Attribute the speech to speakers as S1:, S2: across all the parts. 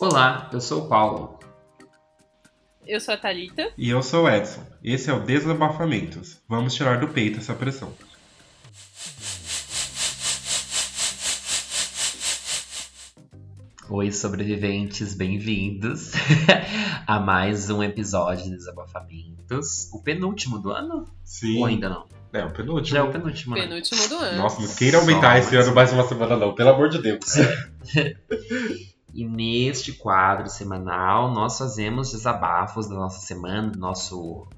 S1: Olá, eu sou o Paulo.
S2: Eu sou a Thalita.
S3: E eu sou o Edson. Esse é o Desabafamentos. Vamos tirar do peito essa pressão.
S1: Oi, sobreviventes, bem-vindos a mais um episódio de Desabafamentos. O penúltimo do ano?
S3: Sim.
S1: Ou ainda não?
S3: É, o penúltimo.
S1: Já é o penúltimo, né?
S2: Penúltimo do ano.
S3: Nossa, não queira aumentar
S1: Só
S3: esse
S1: mais
S3: ano mais uma semana, não. Pelo amor de Deus.
S1: E neste quadro semanal, nós fazemos desabafos da nossa semana, do nosso.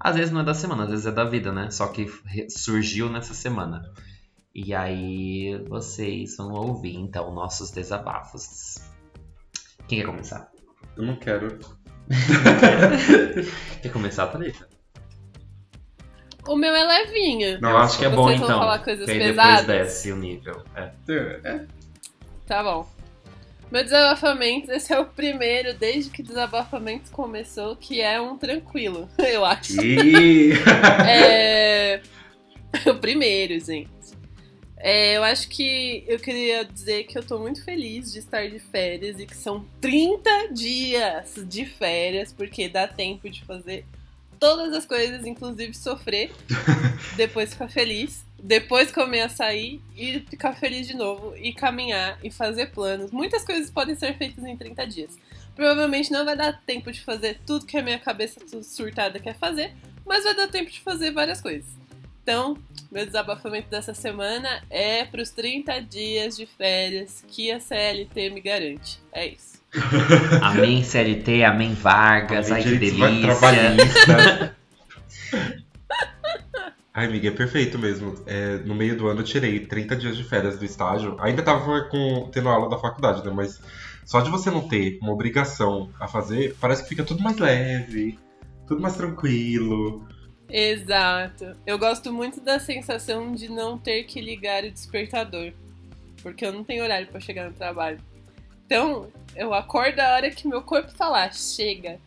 S1: Às vezes não é da semana, às vezes é da vida, né? Só que surgiu nessa semana. E aí vocês vão ouvir então nossos desabafos. Quem quer começar?
S3: Eu não quero.
S1: Quer começar, Thalita?
S2: O meu é levinho.
S3: Não,
S1: acho que é
S2: Vocês
S1: bom
S2: vão
S1: então.
S2: falar coisas
S1: que aí
S2: pesadas?
S1: depois desce o nível. É.
S3: É,
S2: Tá bom. Meu desabafamento, esse é o primeiro desde que desabafamento começou, que é um tranquilo, eu acho.
S3: E...
S2: É... o primeiro, gente. É, eu acho que eu queria dizer que eu tô muito feliz de estar de férias e que são 30 dias de férias, porque dá tempo de fazer todas as coisas, inclusive sofrer, depois ficar feliz, depois comer açaí e ficar feliz de novo, e caminhar e fazer planos. Muitas coisas podem ser feitas em 30 dias. Provavelmente não vai dar tempo de fazer tudo que a minha cabeça surtada quer fazer, mas vai dar tempo de fazer várias coisas. Então, meu desabafamento dessa semana é para os 30 dias de férias que a CLT me garante. É isso.
S1: Amém CLT, amém Vargas, ai que delícia.
S3: trabalhista. Ai, amiga, é perfeito mesmo. É, no meio do ano eu tirei 30 dias de férias do estágio. Ainda tava com, tendo aula da faculdade, né? Mas só de você não ter uma obrigação a fazer, parece que fica tudo mais leve, tudo mais tranquilo.
S2: Exato. Eu gosto muito da sensação de não ter que ligar o despertador, porque eu não tenho horário para chegar no trabalho. Então, eu acordo a hora que meu corpo falar, chega.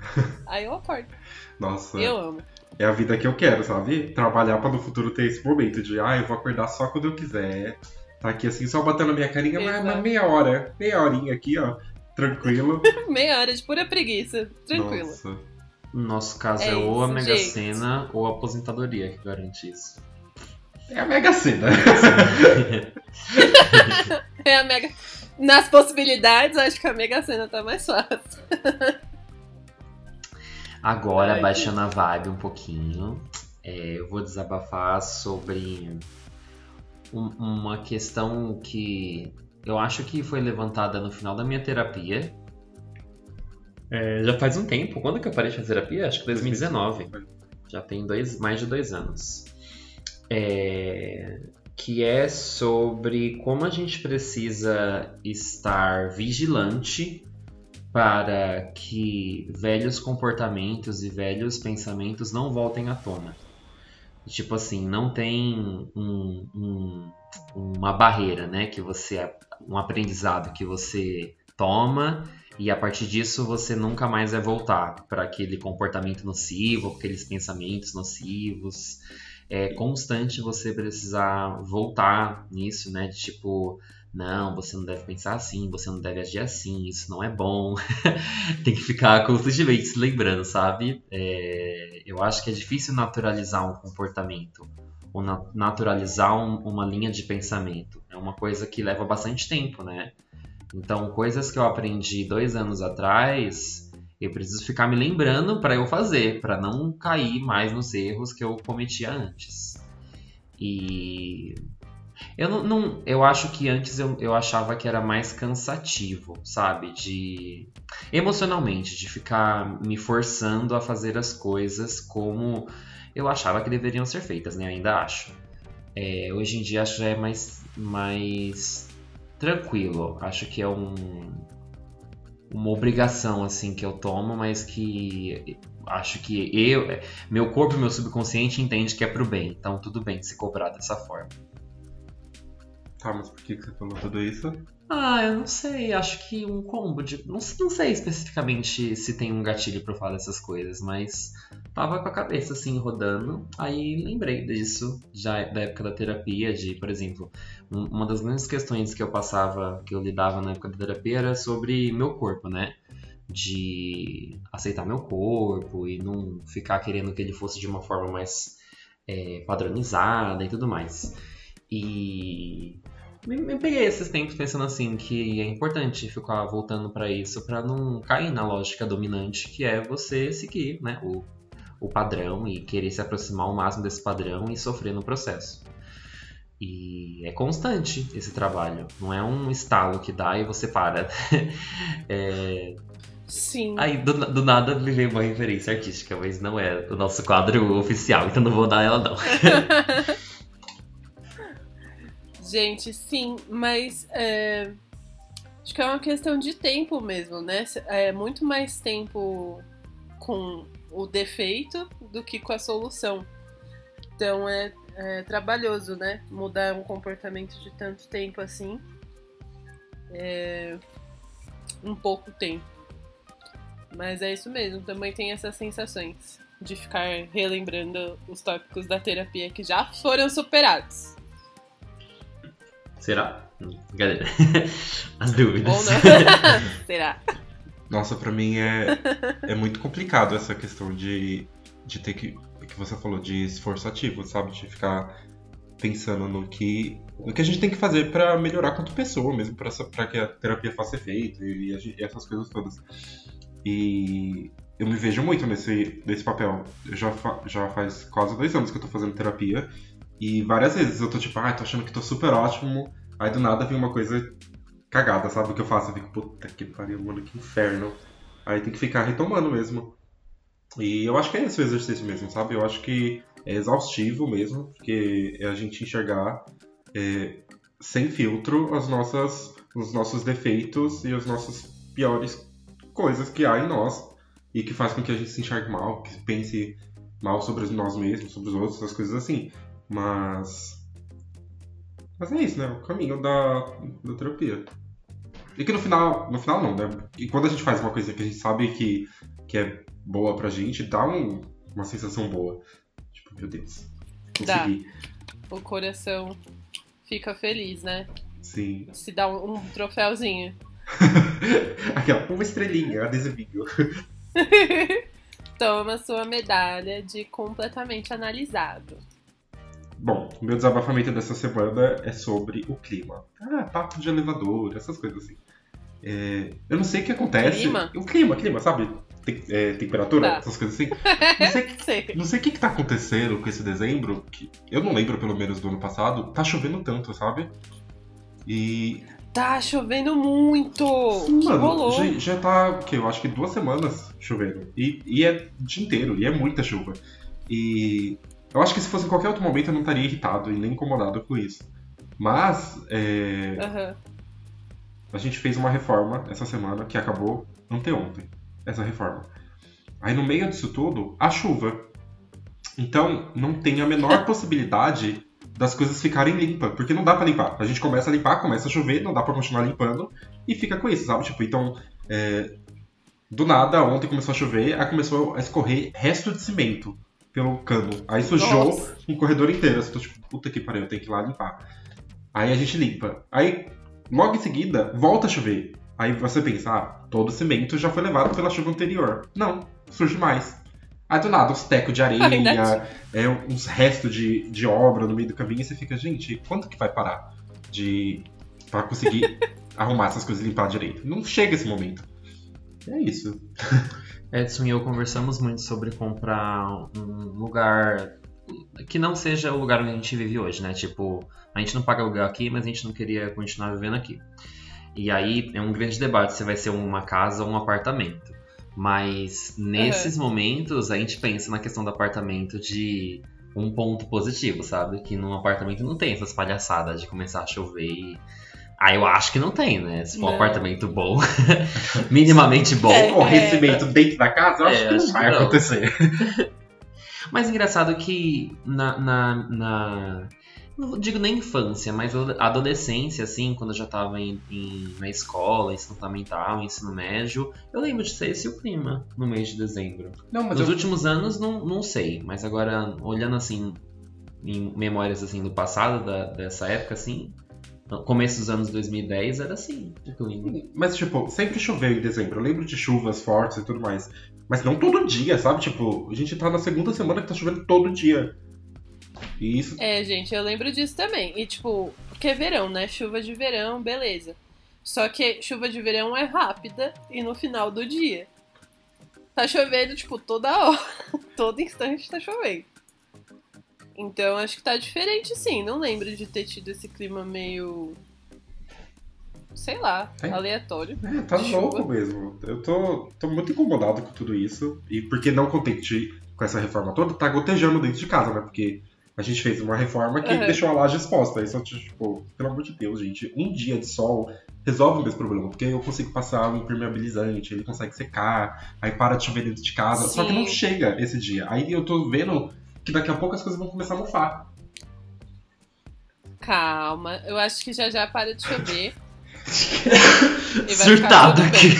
S2: Aí eu acordo.
S3: Nossa,
S2: Eu amo.
S3: É a vida que eu quero, sabe? Trabalhar pra no futuro ter esse momento de, ah, eu vou acordar só quando eu quiser. Tá aqui assim, só batendo a minha carinha, mas, mas meia hora, meia horinha aqui, ó, tranquilo.
S2: Meia hora de pura preguiça. Tranquilo.
S3: Nossa.
S1: No nosso caso é,
S2: É
S1: ou a Mega
S2: gente.
S1: Sena ou a aposentadoria que garante isso.
S3: É a Mega Sena.
S2: É a Mega. Nas possibilidades, acho que a Mega Sena tá mais fácil.
S1: Agora,
S2: Ai,
S1: baixando a vibe um pouquinho, é, eu vou desabafar sobre um- uma questão que eu acho que foi levantada no final da minha terapia. É, já faz um tempo. Quando que eu parei de fazer terapia? Acho que 2019. Já tem dois, mais de dois anos. É, que é sobre como a gente precisa estar vigilante para que velhos comportamentos e velhos pensamentos não voltem à tona. Tipo assim, não tem um- um- uma barreira, né? Que você. um aprendizado que você toma e a partir disso você nunca mais vai voltar para aquele comportamento nocivo, aqueles pensamentos nocivos. É constante você precisar voltar nisso, né? De tipo, não, você não deve pensar assim, você não deve agir assim, isso não é bom. Tem que ficar constantemente se lembrando, sabe? É, eu acho que é difícil naturalizar um comportamento ou na- naturalizar um- uma linha de pensamento. É uma coisa que leva bastante tempo, né? Então, coisas que eu aprendi dois anos atrás, eu preciso ficar me lembrando para eu fazer, para não cair mais nos erros que eu cometia antes. E eu não, não- eu acho que antes eu, eu achava que era mais cansativo, sabe? De emocionalmente, de ficar me forçando a fazer as coisas como eu achava que deveriam ser feitas, né? Ainda acho. É, hoje em dia acho que é mais, mais tranquilo. Acho que é um, uma obrigação assim que eu tomo, mas que acho que eu, meu corpo e meu subconsciente entende que é pro bem. Então tudo bem se cobrar dessa forma.
S3: Tá, mas por que que você falou tudo isso?
S1: Ah, eu não sei. Acho que um combo de. Não, não sei especificamente se tem um gatilho pra eu falar dessas coisas, mas tava com a cabeça assim rodando. Aí lembrei disso, já da época da terapia, de, por exemplo, um- uma das grandes questões que eu passava, que eu lidava na época da terapia era sobre meu corpo, né? De aceitar meu corpo e não ficar querendo que ele fosse de uma forma mais é, padronizada e tudo mais. E me, me peguei esses tempos pensando assim que é importante ficar voltando pra isso pra não cair na lógica dominante que é você seguir, né, o, o padrão e querer se aproximar ao máximo desse padrão e sofrer no processo. E é constante esse trabalho, não é um estalo que dá e você para. É,
S2: Sim.
S1: Aí do, do nada me veio uma referência artística, mas não é o nosso quadro oficial, então não vou dar ela não.
S2: Gente, sim, mas é, acho que é uma questão de tempo mesmo, né? É muito mais tempo com o defeito do que com a solução. Então é, é trabalhoso, né? Mudar um comportamento de tanto tempo assim. É um pouco tempo. Mas é isso mesmo, também tem essas sensações de ficar relembrando os tópicos da terapia que já foram superados.
S1: Será? Galera, as dúvidas.
S2: Ou não? Será?
S3: Nossa, pra mim é, é muito complicado essa questão de, de ter que. que você falou, de esforço ativo, sabe? De ficar pensando no que, no que a gente tem que fazer pra melhorar quanto pessoa mesmo, pra, essa- pra que a terapia faça efeito e, e essas coisas todas. E eu me vejo muito nesse, nesse papel. Eu já, fa- já faz quase dois anos que eu tô fazendo terapia. E várias vezes eu tô tipo, ah, tô achando que tô super ótimo. Aí do nada vem uma coisa cagada, sabe? O que eu faço? Eu fico, puta que pariu, mano, que inferno. Aí tem que ficar retomando mesmo. E eu acho que é esse o exercício mesmo, sabe? Eu acho que é exaustivo mesmo, porque é a gente enxergar é, sem filtro as nossas, os nossos defeitos e as nossas piores coisas que há em nós e que faz com que a gente se enxergue mal, que pense mal sobre nós mesmos, sobre os outros, essas coisas assim. Mas. Mas é isso, né? O caminho da, da terapia. E que no final. No final não, né? E quando a gente faz uma coisa que a gente sabe que, que é boa pra gente, dá um- uma sensação boa. Tipo, meu Deus.
S2: Dá.
S3: Consegui.
S2: O coração fica feliz, né?
S3: Sim.
S2: Se dá um, um troféuzinho.
S3: Aqui, ó, uma estrelinha, adesivinho.
S2: Toma sua medalha de completamente analisado.
S3: Bom, o meu desabafamento dessa semana é sobre o clima. Ah, papo de elevador, essas coisas assim. É, eu não sei o que acontece.
S2: Clima?
S3: O clima, clima, sabe? Tem- é, temperatura,
S2: Tá.
S3: essas coisas assim. Não sei,
S2: Sei.
S3: não sei o que, que tá acontecendo com esse dezembro, que eu não lembro pelo menos do ano passado, tá chovendo tanto, sabe? E.
S2: Tá chovendo muito! que
S3: Mano, já, já tá, o quê? Eu acho que duas semanas chovendo. E, e é o dia inteiro, e é muita chuva. E eu acho que se fosse em qualquer outro momento eu não estaria irritado e nem incomodado com isso. Mas é,
S2: Aham.
S3: a gente fez uma reforma essa semana que acabou anteontem. Essa reforma. Aí no meio disso tudo, a chuva. Então não tem a menor possibilidade das coisas ficarem limpas, porque não dá pra limpar. A gente começa a limpar, começa a chover, não dá pra continuar limpando e fica com isso, sabe? Tipo, então é, do nada ontem começou a chover, aí começou a escorrer resto de cimento pelo cano. Aí sujou
S2: Nossa.
S3: um corredor inteiro. Eu tô tipo, puta que pariu, eu tenho que ir lá limpar. Aí a gente limpa. Aí, logo em seguida, volta a chover. Aí você pensa, ah, todo o cimento já foi levado pela chuva anterior. Não, surge mais. Aí do nada, uns tecos de areia,
S2: Verdade.
S3: é, uns restos de, de obra no meio do caminho, e você fica, gente, quanto que vai parar de. pra conseguir arrumar essas coisas e limpar direito? Não chega esse momento. É isso.
S1: Edson e eu conversamos muito sobre comprar um lugar que não seja o lugar onde a gente vive hoje, né? Tipo, a gente não paga aluguel aqui, mas a gente não queria continuar vivendo aqui. E aí é um grande debate se vai ser uma casa ou um apartamento. Mas nesses momentos a gente pensa na questão do apartamento de um ponto positivo, sabe? Que num apartamento não tem essas palhaçadas de começar a chover e. Ah, eu acho que não tem, né? Se for um
S2: Não.
S1: apartamento bom, minimamente bom.
S2: É.
S3: Correr cimento dentro da casa, eu acho
S1: É,
S3: que não
S1: acho
S3: vai
S1: que não.
S3: acontecer.
S1: Mas engraçado que na, na, na- não digo nem infância, mas adolescência, assim, quando eu já tava em, em, na escola, ensino fundamental, ensino médio, eu lembro de ser esse o clima no mês de dezembro.
S3: Não, mas
S1: Nos
S3: eu-
S1: últimos anos, não, não sei, mas agora, olhando assim, em memórias assim do passado, da- dessa época, assim, no começo dos anos 2010, era assim, o clima.
S3: Mas, tipo, sempre choveu em dezembro. Eu lembro de chuvas fortes e tudo mais. Mas não todo dia, sabe? Tipo, a gente tá na segunda semana que tá chovendo todo dia. E isso.
S2: É, gente, eu lembro disso também. E tipo, porque é verão, né? Chuva de verão, beleza. Só que chuva de verão é rápida e no final do dia. Tá chovendo, tipo, toda hora. Todo instante tá chovendo. Então acho que tá diferente sim. Não lembro de ter tido esse clima meio. Sei lá,
S3: É.
S2: aleatório.
S3: É, tá
S2: Chuva.
S3: louco mesmo. Eu tô, tô muito incomodado com tudo isso. E porque não contente com essa reforma toda, tá gotejando dentro de casa, né? Porque a gente fez uma reforma que
S2: Aham.
S3: deixou a laje exposta. Isso, tipo, pelo amor de Deus, gente. Um dia de sol resolve o meu problema. Porque eu consigo passar o impermeabilizante, ele consegue secar, aí para de chover dentro de casa. Só que não
S2: Sim.
S3: chega esse dia. Aí eu tô vendo que daqui a pouco as coisas vão começar a mofar.
S2: Calma, eu acho que já já para de chover.
S1: Surtado aqui.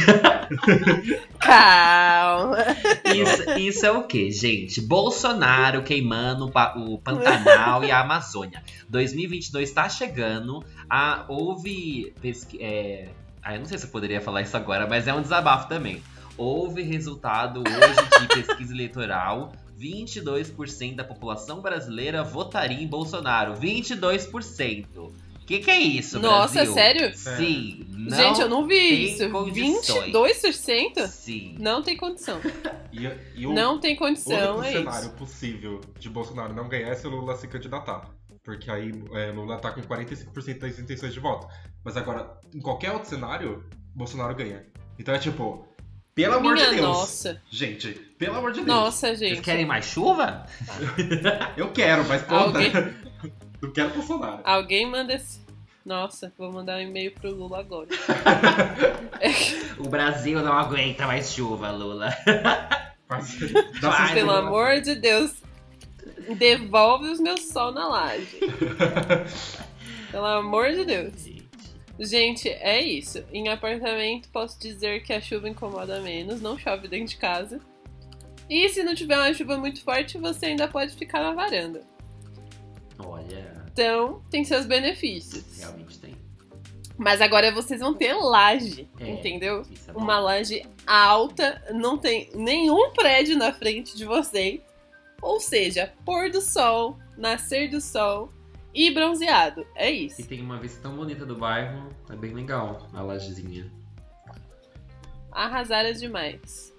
S2: Calma.
S1: Isso, isso é o que, gente? Bolsonaro queimando o pa- o Pantanal e a Amazônia. 2022 tá chegando. Ah, houve. pesqui- É... Ah, eu não sei se eu poderia falar isso agora, mas é um desabafo também. Houve resultado hoje de pesquisa eleitoral. 22% da população brasileira votaria em Bolsonaro. 22%. O que, que é isso,
S2: Nossa,
S1: Brasil?
S2: sério?
S1: Sim. Não
S2: Gente, eu não vi isso.
S1: condições.
S2: 22%?
S1: Sim.
S2: Não tem condição.
S3: E, e o
S2: Não tem condição, é
S3: cenário
S2: isso.
S3: possível de Bolsonaro não ganhar é se o Lula se candidatar. Porque aí é, Lula tá com 45% das intenções de voto. Mas agora, em qualquer outro cenário, Bolsonaro ganha. Então é tipo, pelo amor
S2: Minha
S3: de Deus.
S2: nossa.
S3: Gente, pelo amor de Deus.
S2: Nossa,
S1: Vocês
S2: gente.
S1: querem mais chuva?
S3: Eu quero, mas pô,
S2: Alguém-
S3: não quero Bolsonaro.
S2: Alguém manda esse. Nossa, vou mandar um e-mail pro Lula agora.
S1: O Brasil não aguenta mais chuva, Lula.
S3: Mas,
S1: Vai,
S2: Pelo
S3: né?
S2: amor de Deus, devolve os meus sol na laje. Pelo amor de Deus. Gente, é isso. Em apartamento, posso dizer que a chuva incomoda menos, não chove dentro de casa. E se não tiver uma chuva muito forte, você ainda pode ficar na varanda.
S1: Olha,
S2: Então, tem seus benefícios.
S1: realmente tem.
S2: Mas agora vocês vão ter laje,
S1: É.
S2: entendeu?
S1: É.
S2: Uma laje alta, não tem nenhum prédio na frente de vocês. Ou seja, pôr do sol, nascer do sol e bronzeado. É
S1: E
S2: isso.
S1: tem uma vista tão bonita do bairro, é bem legal a lajezinha.
S2: Arrasaram demais.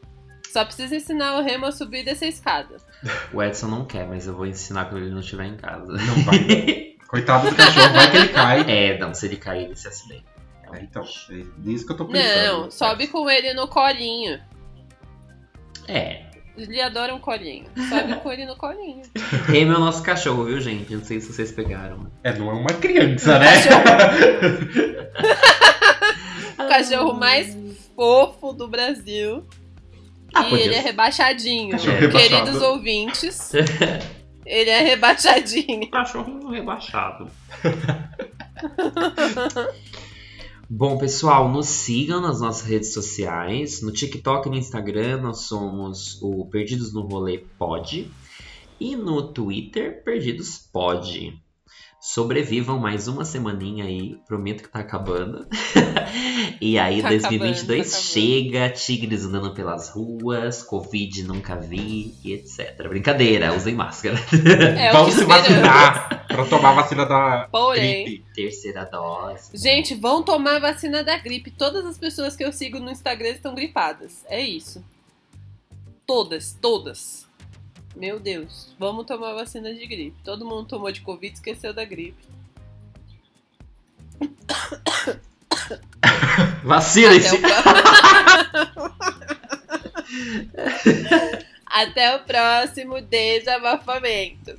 S2: Só precisa ensinar o Remo a subir e descer a escada.
S1: O Edson não quer, mas eu vou ensinar quando ele não estiver em casa.
S3: Não vai. Coitado do cachorro, vai que ele cai.
S1: É, não, se ele cair, ele se acidenta.
S3: É, então, é isso que eu tô pensando.
S2: Não, sobe com ele no colinho.
S1: É,
S2: Ele adora um colinho. Sobe com ele no colinho.
S1: Remy é o nosso cachorro, viu, gente? Não sei se vocês pegaram.
S3: É, não é uma criança, né?
S2: O cachorro mais fofo do Brasil.
S1: Ah,
S2: e
S1: podia
S2: ele é rebaixadinho.
S3: Cachorro
S2: Queridos
S3: rebaixado.
S2: ouvintes, ele é rebaixadinho.
S1: Cachorrinho rebaixado. Bom, pessoal, nos sigam nas nossas redes sociais. No TikTok e no Instagram nós somos o Perdidos no Rolê Pod. E no Twitter, Perdidos Pod. Sobrevivam mais uma semaninha aí, prometo que tá acabando. e aí,
S2: Tá
S1: 2022
S2: acabando, tá acabando.
S1: chega, tigres andando pelas ruas, Covid nunca vi e etc. Brincadeira, usem máscara.
S2: É
S3: Vamos se vacinar pra tomar a vacina da
S2: Porém,
S3: gripe.
S1: Terceira dose.
S2: gente, vão tomar a vacina da gripe. Todas as pessoas que eu sigo no Instagram estão gripadas. É isso. Todas, todas. Meu Deus, vamos tomar vacina de gripe. Todo mundo tomou de Covid, esqueceu da gripe. Até o, pró- Até o próximo desabafamento.